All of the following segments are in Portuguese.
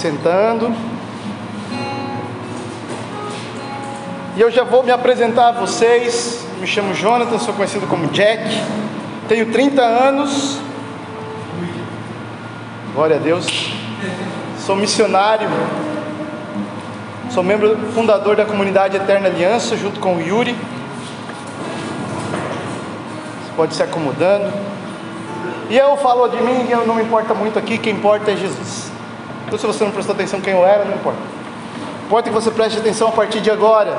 sentando. E eu já vou me apresentar a vocês. Me chamo Jonathan, sou conhecido como Jack. Tenho 30 anos. Glória a Deus. Sou missionário. Sou membro fundador da comunidade Eterna Aliança, junto com o Yuri. Você pode se acomodando. E eu falo de mim, eu não me importa muito aqui, quem importa é Jesus. Então, se você não prestou atenção quem eu era, não importa. Importa que você preste atenção a partir de agora,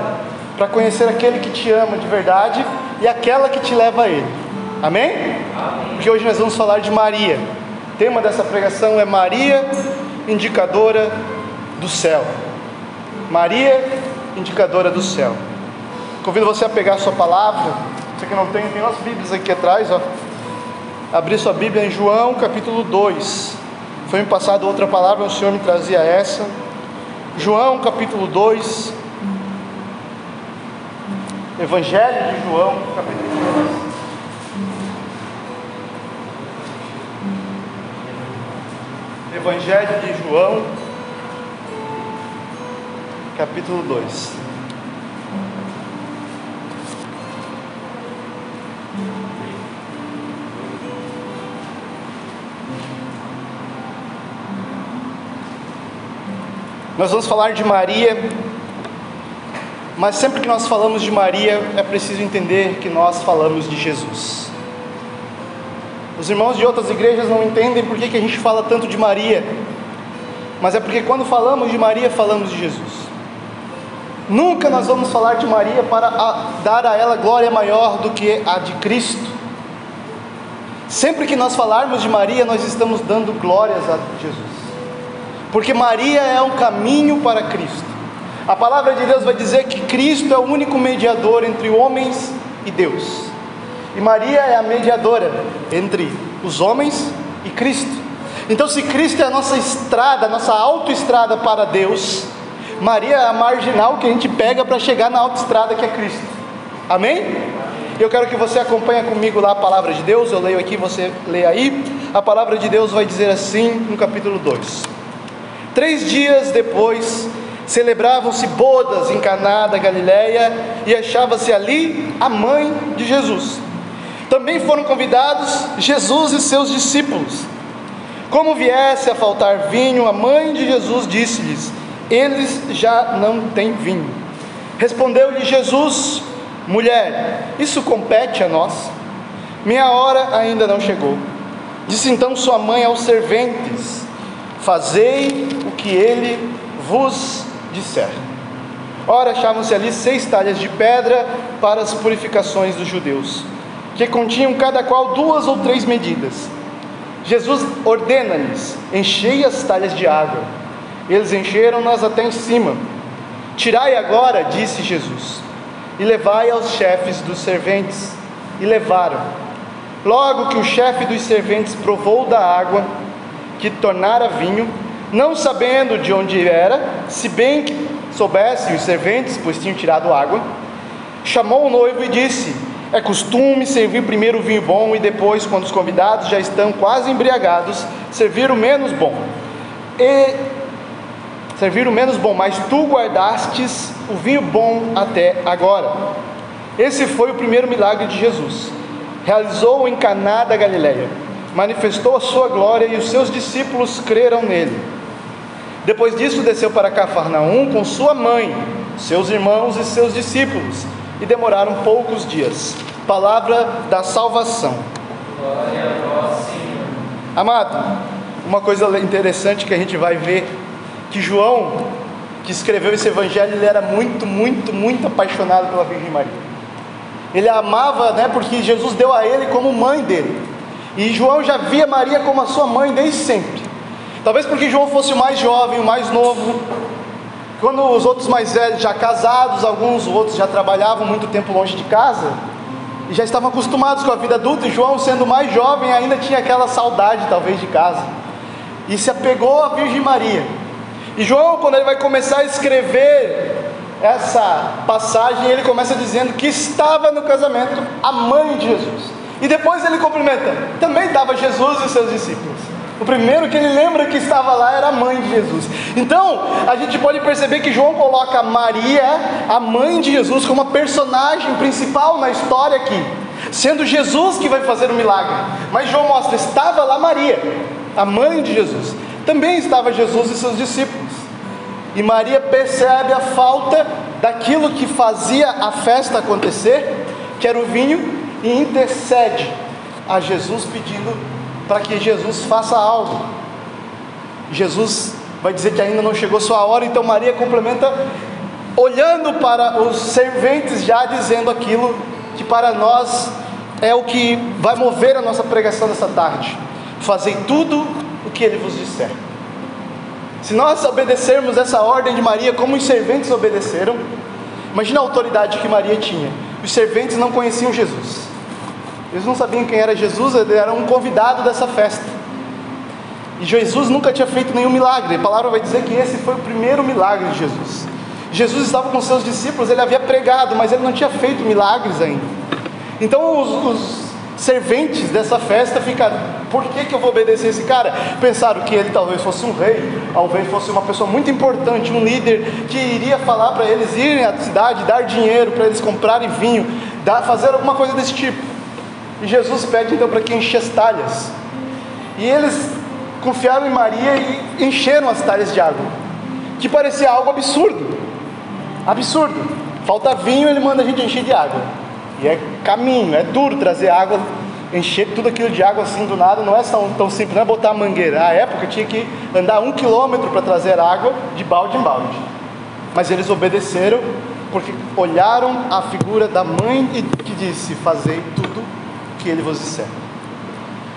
para conhecer aquele que te ama de verdade e aquela que te leva a Ele. Amém? Porque hoje nós vamos falar de Maria. O tema dessa pregação é Maria, indicadora do céu. Maria, indicadora do céu. Convido você a pegar a sua palavra. Você que não tem, tem umas Bíblias aqui atrás, ó. Abrir sua Bíblia em João capítulo 2. Foi me passado outra palavra, o Senhor me trazia essa. João capítulo 2. Evangelho de João, capítulo 2. Evangelho de João, capítulo 2. Nós vamos falar de Maria, mas sempre que nós falamos de Maria, é preciso entender que nós falamos de Jesus. Os irmãos de outras igrejas não entendem por que, a gente fala tanto de Maria, mas é porque quando falamos de Maria, falamos de Jesus. Nunca nós vamos falar de Maria para dar a ela glória maior do que a de Cristo. Sempre que nós falarmos de Maria, nós estamos dando glórias a Jesus porque Maria é um caminho para Cristo. A palavra de Deus vai dizer que Cristo é o único mediador entre homens e Deus. E Maria é a mediadora entre os homens e Cristo. Então, se Cristo é a nossa estrada, a nossa autoestrada para Deus, Maria é a marginal que a gente pega para chegar na autoestrada que é Cristo. Amém? Eu quero que você acompanhe comigo lá a palavra de Deus. Eu leio aqui, você lê aí. A palavra de Deus vai dizer assim no capítulo 2. Três dias depois, celebravam-se bodas em Caná da Galileia e achava-se ali a mãe de Jesus. Também foram convidados Jesus e seus discípulos. Como viesse a faltar vinho, a mãe de Jesus disse-lhes: Eles já não têm vinho. Respondeu-lhe Jesus: Mulher, isso compete a nós. Minha hora ainda não chegou. Disse então sua mãe aos serventes: Fazei que ele vos disser. Ora, achavam-se ali seis talhas de pedra para as purificações dos judeus, que continham cada qual duas ou três medidas. Jesus ordena-lhes: enchei as talhas de água. Eles encheram-nas até em cima. Tirai agora, disse Jesus, e levai aos chefes dos serventes. E levaram. Logo que o chefe dos serventes provou da água, que tornara vinho, não sabendo de onde era, se bem que soubesse os serventes, pois tinham tirado água, chamou o noivo e disse: É costume servir primeiro o vinho bom e depois, quando os convidados já estão quase embriagados, servir o menos bom. E servir o menos bom, mas tu guardastes o vinho bom até agora. Esse foi o primeiro milagre de Jesus. Realizou em Caná da Galileia manifestou a sua glória e os seus discípulos creram nele. Depois disso, desceu para Cafarnaum com sua mãe, seus irmãos e seus discípulos, e demoraram poucos dias. Palavra da salvação. Glória a vós, Senhor. Amado, uma coisa interessante que a gente vai ver que João, que escreveu esse evangelho, ele era muito, muito, muito apaixonado pela Virgem Maria. Ele a amava, né, porque Jesus deu a ele como mãe dele. E João já via Maria como a sua mãe desde sempre. Talvez porque João fosse o mais jovem, o mais novo. Quando os outros mais velhos já casados, alguns outros já trabalhavam muito tempo longe de casa e já estavam acostumados com a vida adulta, e João, sendo mais jovem, ainda tinha aquela saudade talvez de casa. E se apegou à Virgem Maria. E João, quando ele vai começar a escrever essa passagem, ele começa dizendo que estava no casamento a mãe de Jesus. E depois ele cumprimenta, também estava Jesus e seus discípulos. O primeiro que ele lembra que estava lá era a mãe de Jesus. Então, a gente pode perceber que João coloca Maria, a mãe de Jesus, como a personagem principal na história aqui, sendo Jesus que vai fazer o milagre. Mas João mostra: estava lá Maria, a mãe de Jesus. Também estava Jesus e seus discípulos. E Maria percebe a falta daquilo que fazia a festa acontecer, que era o vinho, e intercede a Jesus pedindo para que Jesus faça algo. Jesus vai dizer que ainda não chegou sua hora, então Maria complementa olhando para os serventes já dizendo aquilo que para nós é o que vai mover a nossa pregação nessa tarde. Fazei tudo o que ele vos disser. Se nós obedecermos essa ordem de Maria como os serventes obedeceram, imagina a autoridade que Maria tinha. Os serventes não conheciam Jesus. Eles não sabiam quem era Jesus, ele era um convidado dessa festa. E Jesus nunca tinha feito nenhum milagre. A palavra vai dizer que esse foi o primeiro milagre de Jesus. Jesus estava com seus discípulos, ele havia pregado, mas ele não tinha feito milagres ainda. Então os, os serventes dessa festa ficaram: por que, que eu vou obedecer esse cara? Pensaram que ele talvez fosse um rei, talvez fosse uma pessoa muito importante, um líder que iria falar para eles irem à cidade, dar dinheiro para eles comprarem vinho, dar, fazer alguma coisa desse tipo. E Jesus pede então para que enche as talhas. E eles confiaram em Maria e encheram as talhas de água, que parecia algo absurdo. Absurdo. Falta vinho, ele manda a gente encher de água. E é caminho, é duro trazer água, encher tudo aquilo de água assim do nada, não é tão, tão simples, não é botar a mangueira. Na época tinha que andar um quilômetro para trazer água de balde em balde. Mas eles obedeceram porque olharam a figura da mãe que disse: Fazei tudo que ele vos disser.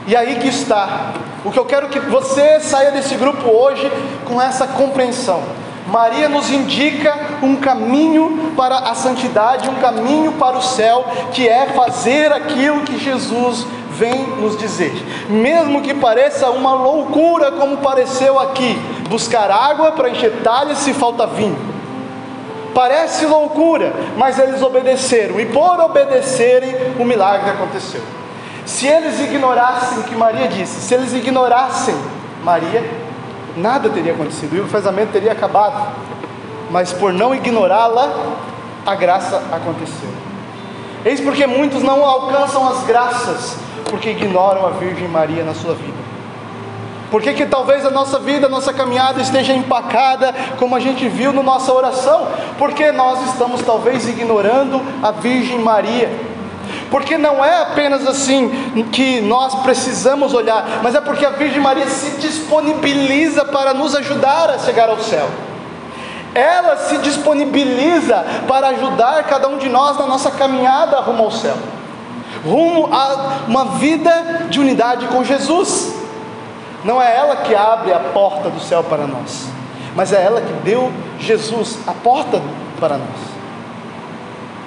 E aí que está. O que eu quero que você saia desse grupo hoje com essa compreensão. Maria nos indica um caminho para a santidade, um caminho para o céu, que é fazer aquilo que Jesus vem nos dizer. Mesmo que pareça uma loucura, como pareceu aqui, buscar água para talhas se falta vinho. Parece loucura, mas eles obedeceram, e por obedecerem, o milagre aconteceu. Se eles ignorassem o que Maria disse, se eles ignorassem Maria, nada teria acontecido e o casamento teria acabado. Mas por não ignorá-la, a graça aconteceu. Eis porque muitos não alcançam as graças, porque ignoram a Virgem Maria na sua vida. Por que, que talvez a nossa vida, a nossa caminhada esteja empacada, como a gente viu na nossa oração? Porque nós estamos talvez ignorando a Virgem Maria. Porque não é apenas assim que nós precisamos olhar, mas é porque a Virgem Maria se disponibiliza para nos ajudar a chegar ao céu. Ela se disponibiliza para ajudar cada um de nós na nossa caminhada rumo ao céu, rumo a uma vida de unidade com Jesus. Não é ela que abre a porta do céu para nós, mas é ela que deu Jesus a porta para nós.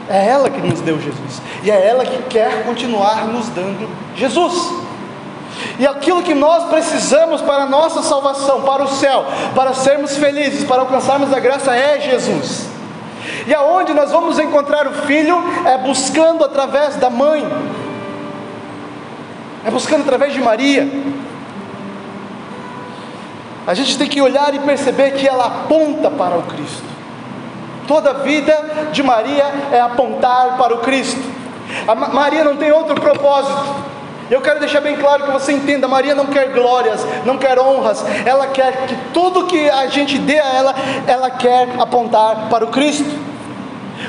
É ela que nos deu Jesus, e é ela que quer continuar nos dando Jesus. E aquilo que nós precisamos para a nossa salvação, para o céu, para sermos felizes, para alcançarmos a graça é Jesus. E aonde nós vamos encontrar o filho é buscando através da mãe, é buscando através de Maria. A gente tem que olhar e perceber que ela aponta para o Cristo. Toda a vida de Maria é apontar para o Cristo. A Maria não tem outro propósito. Eu quero deixar bem claro que você entenda: Maria não quer glórias, não quer honras, ela quer que tudo que a gente dê a ela, ela quer apontar para o Cristo.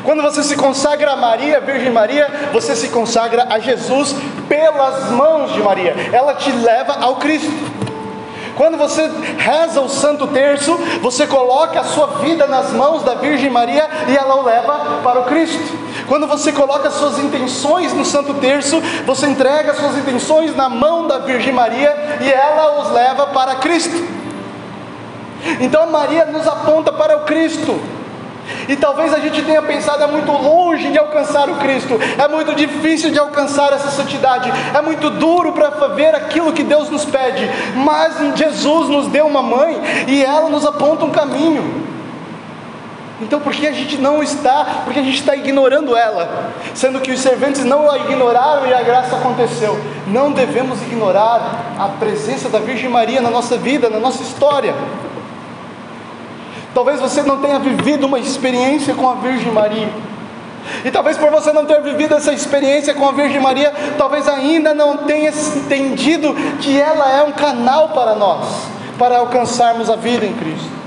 Quando você se consagra a Maria, Virgem Maria, você se consagra a Jesus pelas mãos de Maria, ela te leva ao Cristo. Quando você reza o Santo Terço, você coloca a sua vida nas mãos da Virgem Maria e ela o leva para o Cristo. Quando você coloca suas intenções no Santo Terço, você entrega suas intenções na mão da Virgem Maria e ela os leva para Cristo. Então Maria nos aponta para o Cristo. E talvez a gente tenha pensado, é muito longe de alcançar o Cristo, é muito difícil de alcançar essa santidade, é muito duro para ver aquilo que Deus nos pede, mas Jesus nos deu uma mãe e ela nos aponta um caminho. Então por que a gente não está? Porque a gente está ignorando ela, sendo que os serventes não a ignoraram e a graça aconteceu. Não devemos ignorar a presença da Virgem Maria na nossa vida, na nossa história. Talvez você não tenha vivido uma experiência com a Virgem Maria. E talvez por você não ter vivido essa experiência com a Virgem Maria, talvez ainda não tenha entendido que ela é um canal para nós, para alcançarmos a vida em Cristo.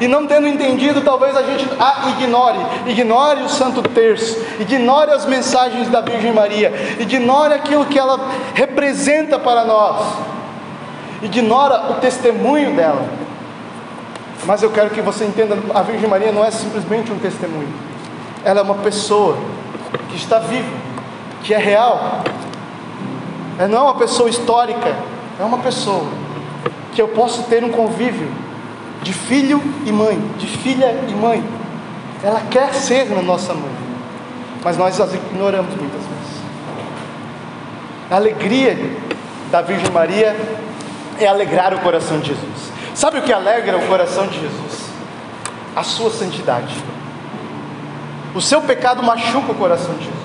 E não tendo entendido, talvez a gente a ignore, ignore o Santo Terço, ignore as mensagens da Virgem Maria, ignore aquilo que ela representa para nós, ignora o testemunho dela. Mas eu quero que você entenda: a Virgem Maria não é simplesmente um testemunho, ela é uma pessoa que está viva, que é real. Ela não é uma pessoa histórica, é uma pessoa que eu posso ter um convívio de filho e mãe, de filha e mãe. Ela quer ser na nossa mãe, mas nós as ignoramos muitas vezes. A alegria da Virgem Maria é alegrar o coração de Jesus. Sabe o que alegra o coração de Jesus? A sua santidade. O seu pecado machuca o coração de Jesus.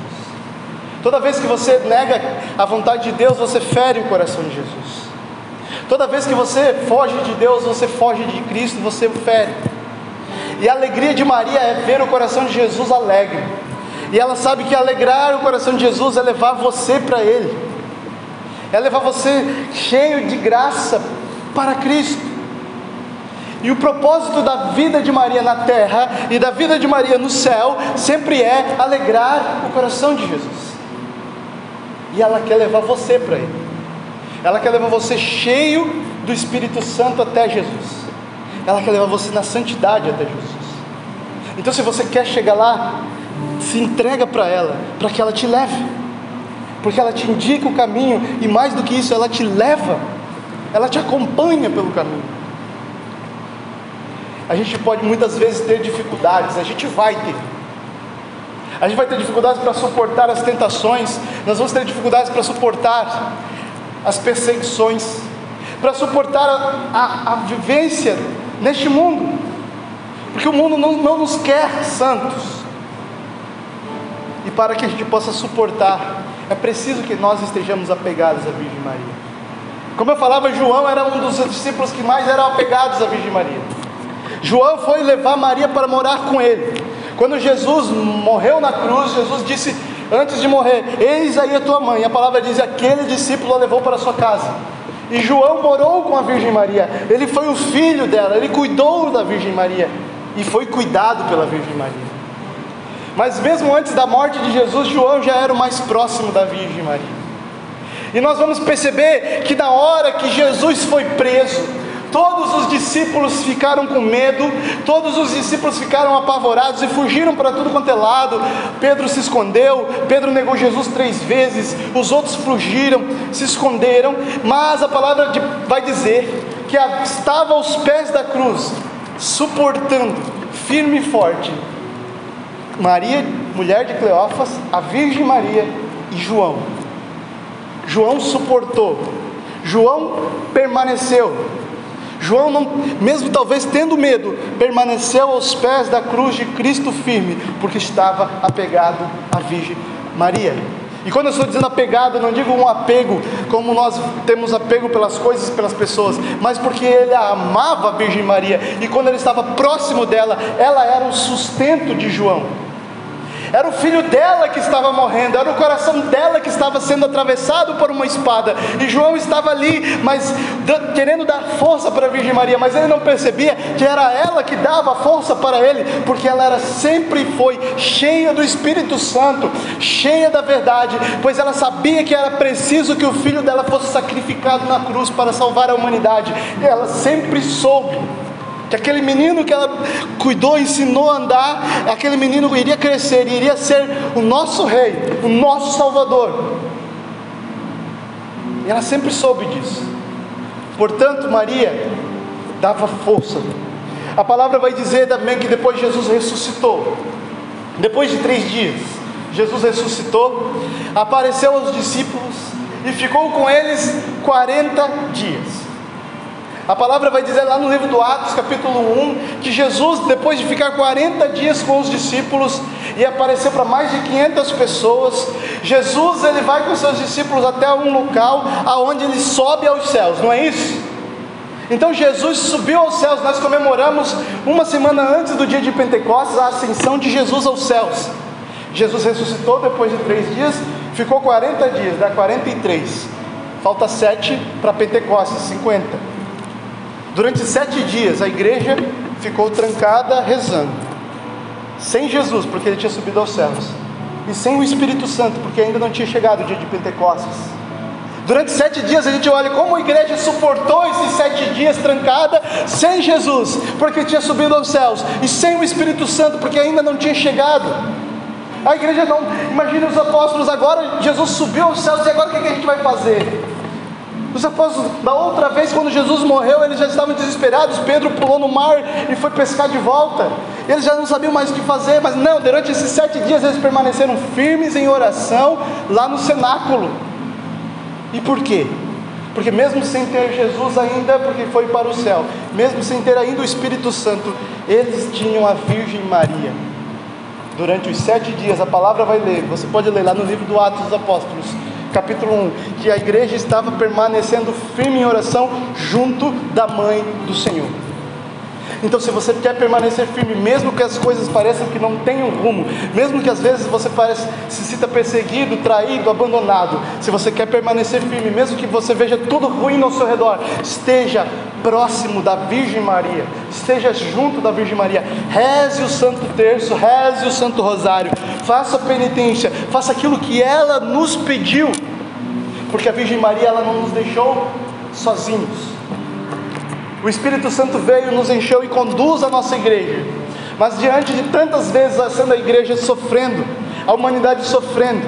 Toda vez que você nega a vontade de Deus, você fere o coração de Jesus. Toda vez que você foge de Deus, você foge de Cristo, você o fere. E a alegria de Maria é ver o coração de Jesus alegre. E ela sabe que alegrar o coração de Jesus é levar você para Ele, é levar você cheio de graça para Cristo. E o propósito da vida de Maria na terra e da vida de Maria no céu sempre é alegrar o coração de Jesus. E ela quer levar você para Ele. Ela quer levar você cheio do Espírito Santo até Jesus. Ela quer levar você na santidade até Jesus. Então, se você quer chegar lá, se entrega para ela, para que ela te leve, porque ela te indica o caminho e mais do que isso, ela te leva, ela te acompanha pelo caminho. A gente pode muitas vezes ter dificuldades, a gente vai ter. A gente vai ter dificuldades para suportar as tentações, nós vamos ter dificuldades para suportar as perseguições, para suportar a, a, a, vivência neste mundo, porque o mundo não, não nos quer santos, e para que a gente possa suportar, é preciso que nós estejamos apegados à Virgem Maria. Como eu falava, João era um dos discípulos que mais eram apegados à Virgem Maria. João foi levar Maria para morar com ele. Quando Jesus morreu na cruz, Jesus disse: antes de morrer: Eis aí a tua mãe. A palavra diz: aquele discípulo a levou para a sua casa. E João morou com a Virgem Maria. Ele foi o filho dela, ele cuidou da Virgem Maria e foi cuidado pela Virgem Maria. Mas mesmo antes da morte de Jesus, João já era o mais próximo da Virgem Maria. E nós vamos perceber que na hora que Jesus foi preso, Todos os discípulos ficaram com medo, todos os discípulos ficaram apavorados e fugiram para tudo quanto é lado. Pedro se escondeu, Pedro negou Jesus três vezes, os outros fugiram, se esconderam, mas a palavra vai dizer que estava aos pés da cruz, suportando, firme e forte, Maria, mulher de Cleófas, a Virgem Maria e João. João suportou, João permaneceu, João, não, mesmo talvez tendo medo, permaneceu aos pés da cruz de Cristo firme, porque estava apegado à Virgem Maria. E quando eu estou dizendo apegado, eu não digo um apego como nós temos apego pelas coisas, pelas pessoas, mas porque ele amava a Virgem Maria e quando ele estava próximo dela, ela era o sustento de João. Era o filho dela que estava morrendo, era o coração dela que estava sendo atravessado por uma espada. E João estava ali, mas querendo dar força para a Virgem Maria, mas ele não percebia que era ela que dava força para ele, porque ela era sempre foi cheia do Espírito Santo, cheia da verdade, pois ela sabia que era preciso que o filho dela fosse sacrificado na cruz para salvar a humanidade. E ela sempre soube que aquele menino que ela cuidou, ensinou a andar, aquele menino iria crescer, iria ser o nosso rei, o nosso salvador. E ela sempre soube disso. Portanto, Maria dava força. A palavra vai dizer também que depois Jesus ressuscitou. Depois de três dias, Jesus ressuscitou, apareceu aos discípulos e ficou com eles 40 dias. A palavra vai dizer lá no livro do Atos, capítulo 1, que Jesus, depois de ficar 40 dias com os discípulos e aparecer para mais de 500 pessoas, Jesus ele vai com seus discípulos até um local aonde ele sobe aos céus, não é isso? Então Jesus subiu aos céus, nós comemoramos uma semana antes do dia de Pentecostes a ascensão de Jesus aos céus. Jesus ressuscitou depois de três dias, ficou 40 dias, dá 43. Falta sete para Pentecostes, 50. Durante sete dias a igreja ficou trancada rezando, sem Jesus, porque ele tinha subido aos céus, e sem o Espírito Santo, porque ainda não tinha chegado o dia de Pentecostes. Durante sete dias a gente olha como a igreja suportou esses sete dias trancada sem Jesus, porque tinha subido aos céus, e sem o Espírito Santo, porque ainda não tinha chegado. A igreja não, imagine os apóstolos agora, Jesus subiu aos céus, e agora o que a gente vai fazer? Os apóstolos, da outra vez, quando Jesus morreu, eles já estavam desesperados. Pedro pulou no mar e foi pescar de volta. Eles já não sabiam mais o que fazer, mas não, durante esses sete dias eles permaneceram firmes em oração lá no cenáculo. E por quê? Porque mesmo sem ter Jesus ainda, porque foi para o céu, mesmo sem ter ainda o Espírito Santo, eles tinham a Virgem Maria. Durante os sete dias, a palavra vai ler, você pode ler lá no livro do Atos dos Apóstolos capítulo 1, que a igreja estava permanecendo firme em oração junto da mãe do Senhor. Então, se você quer permanecer firme, mesmo que as coisas pareçam que não tenham rumo, mesmo que às vezes você parece, se sinta perseguido, traído, abandonado, se você quer permanecer firme, mesmo que você veja tudo ruim ao seu redor, esteja próximo da Virgem Maria, esteja junto da Virgem Maria, reze o Santo Terço, reze o Santo Rosário, faça penitência, faça aquilo que ela nos pediu, porque a Virgem Maria ela não nos deixou sozinhos. O Espírito Santo veio, nos encheu e conduz a nossa igreja. Mas diante de tantas vezes sendo a igreja sofrendo, a humanidade sofrendo,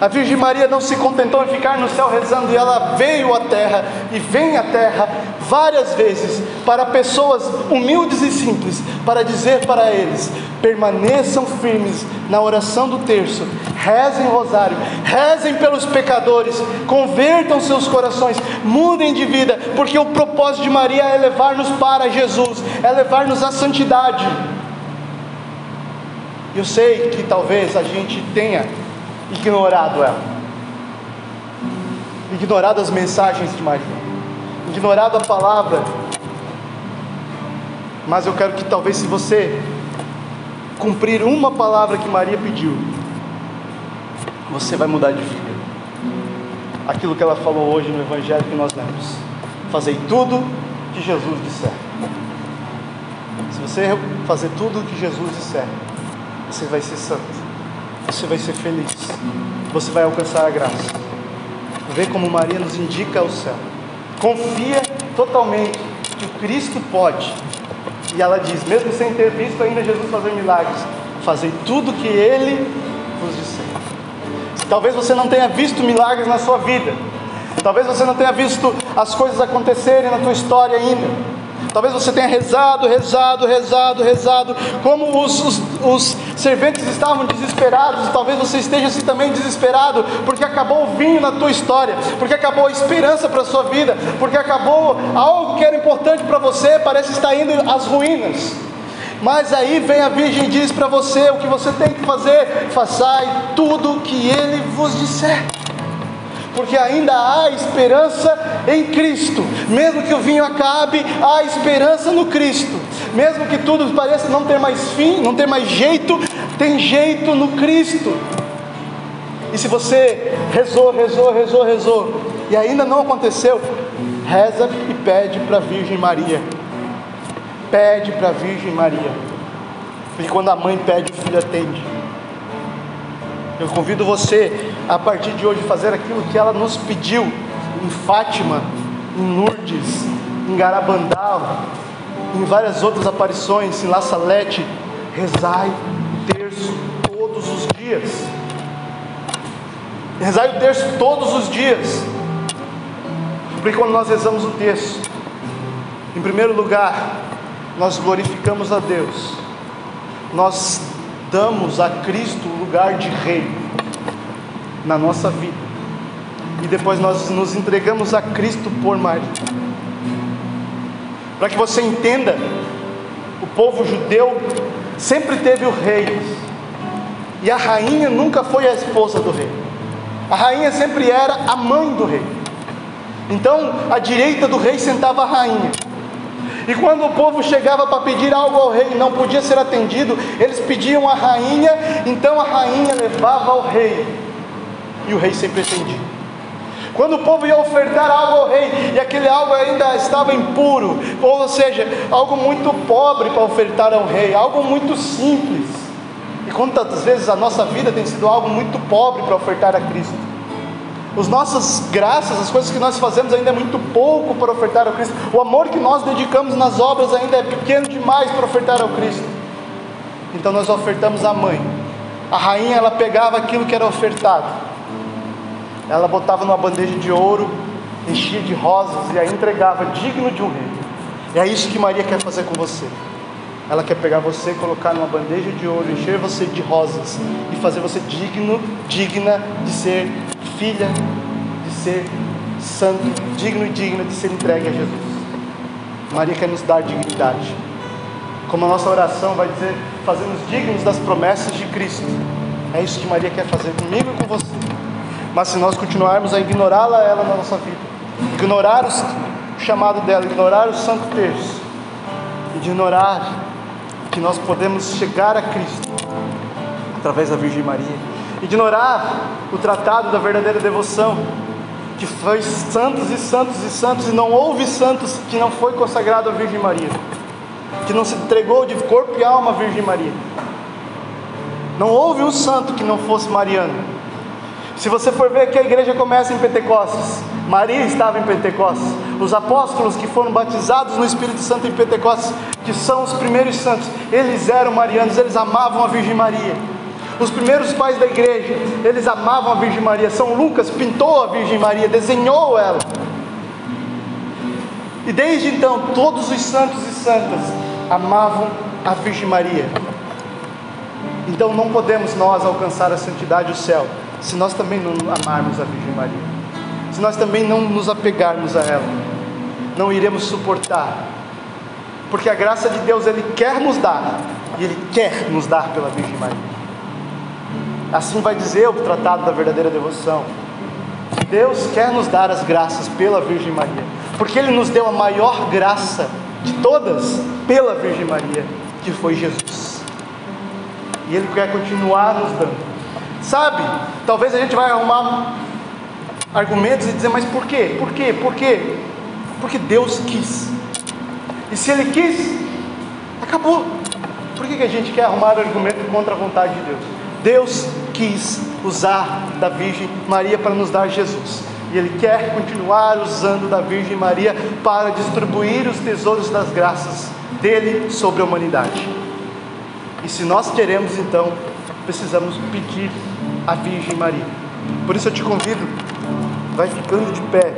a Virgem Maria não se contentou em ficar no céu rezando, e ela veio à terra e vem à terra várias vezes para pessoas humildes e simples, para dizer para eles: permaneçam firmes na oração do terço, rezem rosário, rezem pelos pecadores, convertam seus corações, mudem de vida, porque o propósito de Maria é levar-nos para Jesus, é levar-nos à santidade. Eu sei que talvez a gente tenha ignorado ela, ignorado as mensagens de Maria, ignorado a palavra. Mas eu quero que talvez se você cumprir uma palavra que Maria pediu, você vai mudar de vida. Aquilo que ela falou hoje no Evangelho que nós lemos. Fazei tudo que Jesus disser. Se você fazer tudo o que Jesus disser, você vai ser santo você vai ser feliz, você vai alcançar a graça. Vê como Maria nos indica o céu. Confia totalmente que o Cristo pode. E ela diz, mesmo sem ter visto ainda Jesus fazer milagres, fazei tudo que Ele vos disser. Talvez você não tenha visto milagres na sua vida. Talvez você não tenha visto as coisas acontecerem na tua história ainda. Talvez você tenha rezado, rezado, rezado, rezado, como os, os, os serventes estavam desesperados, talvez você esteja assim também desesperado, porque acabou o vinho na tua história, porque acabou a esperança para a sua vida, porque acabou algo que era importante para você, parece estar indo às ruínas. Mas aí vem a Virgem e diz para você o que você tem que fazer: façai tudo o que ele vos disser porque ainda há esperança em Cristo. Mesmo que o vinho acabe, há esperança no Cristo. Mesmo que tudo pareça não ter mais fim, não ter mais jeito, tem jeito no Cristo. E se você rezou, rezou, rezou, rezou, e ainda não aconteceu, reza e pede para a Virgem Maria. Pede para a Virgem Maria. Porque quando a mãe pede, o filho atende. Eu convido você a partir de hoje fazer aquilo que ela nos pediu em Fátima, em Lourdes, em Garabandal, em várias outras aparições, em La Salete, rezai o terço todos os dias. Rezai o terço todos os dias. Porque quando nós rezamos o terço, em primeiro lugar, nós glorificamos a Deus. Nós damos a Cristo o lugar de rei na nossa vida. E depois nós nos entregamos a Cristo por Maria. Para que você entenda, o povo judeu sempre teve o rei, e a rainha nunca foi a esposa do rei. A rainha sempre era a mãe do rei. Então, à direita do rei sentava a rainha. E quando o povo chegava para pedir algo ao rei e não podia ser atendido, eles pediam a rainha, então a rainha levava ao rei. E o rei sempre atendia. Quando o povo ia ofertar algo ao rei e aquele algo ainda estava impuro, ou seja, algo muito pobre para ofertar ao rei, algo muito simples. E quantas vezes a nossa vida tem sido algo muito pobre para ofertar a Cristo? As nossas graças, as coisas que nós fazemos ainda é muito pouco para ofertar ao Cristo. O amor que nós dedicamos nas obras ainda é pequeno demais para ofertar ao Cristo. Então nós ofertamos a mãe. A rainha ela pegava aquilo que era ofertado. Ela botava numa bandeja de ouro, enchia de rosas e aí entregava digno de um rei. E é isso que Maria quer fazer com você. Ela quer pegar você, colocar numa bandeja de ouro, encher você de rosas e fazer você digno, digna de ser filha, de ser santo, digno e digna de ser entregue a Jesus. Maria quer nos dar dignidade. Como a nossa oração vai dizer, fazemos dignos das promessas de Cristo. É isso que Maria quer fazer comigo e com você. Mas se nós continuarmos a ignorá-la, ela na nossa vida, ignorar o chamado dela, ignorar o santo terço, ignorar que nós podemos chegar a Cristo através da Virgem Maria, ignorar o tratado da verdadeira devoção, que foi santos e santos e santos, e não houve santos que não foi consagrado à Virgem Maria, que não se entregou de corpo e alma à Virgem Maria. Não houve um santo que não fosse mariano. Se você for ver que a igreja começa em Pentecostes, Maria estava em Pentecostes. Os apóstolos que foram batizados no Espírito Santo em Pentecostes, que são os primeiros santos, eles eram marianos, eles amavam a Virgem Maria. Os primeiros pais da igreja, eles amavam a Virgem Maria. São Lucas pintou a Virgem Maria, desenhou ela. E desde então, todos os santos e santas amavam a Virgem Maria. Então não podemos nós alcançar a santidade do céu se nós também não amarmos a Virgem Maria se nós também não nos apegarmos a ela, não iremos suportar, porque a graça de Deus Ele quer nos dar, e Ele quer nos dar pela Virgem Maria. Assim vai dizer o tratado da verdadeira devoção. Deus quer nos dar as graças pela Virgem Maria, porque Ele nos deu a maior graça de todas pela Virgem Maria, que foi Jesus. E Ele quer continuar nos dando. Sabe, talvez a gente vai arrumar argumentos e dizer, mas por quê? Por quê? Por quê? Porque Deus quis. E se Ele quis, acabou. Por que, que a gente quer arrumar argumento contra a vontade de Deus? Deus quis usar da Virgem Maria para nos dar Jesus. E Ele quer continuar usando da Virgem Maria para distribuir os tesouros das graças dele sobre a humanidade. E se nós queremos, então, precisamos pedir a Virgem Maria. Por isso eu te convido vai ficando de pé.